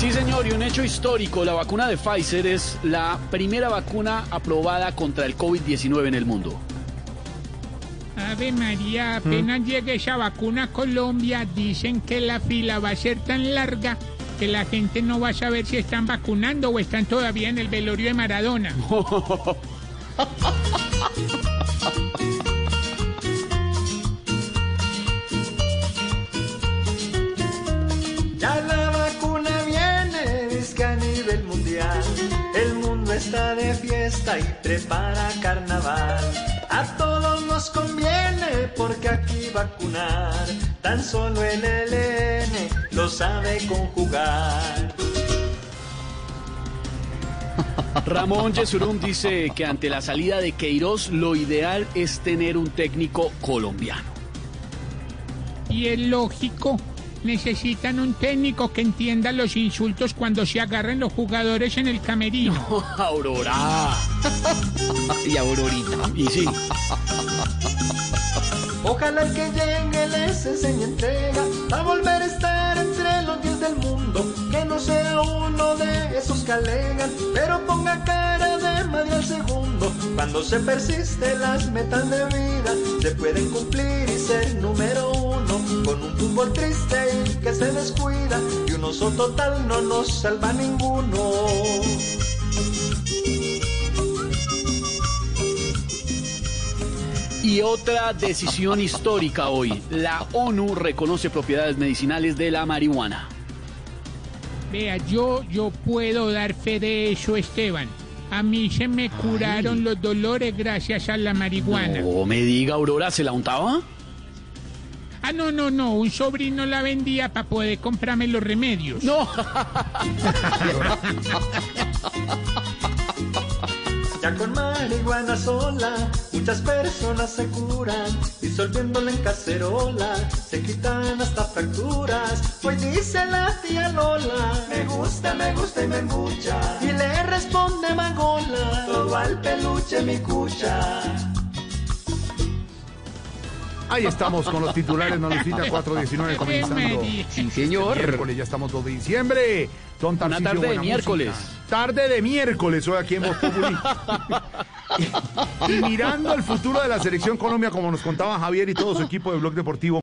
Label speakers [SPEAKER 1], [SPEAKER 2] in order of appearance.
[SPEAKER 1] Sí, señor, y un hecho histórico, la vacuna de Pfizer es la primera vacuna aprobada contra el COVID-19 en el mundo.
[SPEAKER 2] Ave María, apenas llegue esa vacuna a Colombia, dicen que la fila va a ser tan larga que la gente no va a saber si están vacunando o están todavía en el velorio de Maradona.
[SPEAKER 3] Ya la está de fiesta y prepara carnaval. A todos nos conviene porque aquí vacunar. Tan solo el LN lo sabe conjugar.
[SPEAKER 1] Ramón Yesurún dice que ante la salida de Queiroz lo ideal es tener un técnico colombiano.
[SPEAKER 2] Y es lógico, necesitan un técnico que entienda los insultos cuando se agarren los jugadores en el camerino.
[SPEAKER 1] Aurora.
[SPEAKER 4] Y Aurorita.
[SPEAKER 1] Y sí,
[SPEAKER 3] Ojalá el que llegue les enseñe entrega a volver a estar entre los diez del mundo. Que no sea uno de esos que alegan, pero ponga cara de María al segundo. Cuando se persiste las metas de vida, se pueden cumplir y ser número uno. Con un fútbol triste se descuida, y un oso total no nos salva ninguno.
[SPEAKER 1] Y otra decisión histórica hoy. La ONU reconoce propiedades medicinales de la marihuana.
[SPEAKER 2] Vea, yo, yo puedo dar fe de eso, Esteban. A mí se me curaron los dolores gracias a la marihuana.
[SPEAKER 1] No me diga, Aurora, ¿se la untaba?
[SPEAKER 2] Ah, no, no, no, un sobrino la vendía para poder comprarme los remedios.
[SPEAKER 1] No.
[SPEAKER 3] Ya con marihuana sola, muchas personas se curan, disolviéndola en cacerola, se quitan hasta fracturas. Hoy dice la tía Lola, me gusta, me gusta y me embucha. Y le responde Magola, todo al peluche mi cucha.
[SPEAKER 5] Ahí estamos con los titulares, Manucita 419 comenzando.
[SPEAKER 4] Sí, señor.
[SPEAKER 5] Miércoles, ya estamos 2 de diciembre. Don
[SPEAKER 1] Una
[SPEAKER 5] Tarcisio,
[SPEAKER 1] tarde de miércoles.
[SPEAKER 5] música. Tarde de miércoles, hoy aquí en Voz Populi. y, y mirando el futuro de la selección Colombia, como nos contaba Javier y todo su equipo de Blog Deportivo.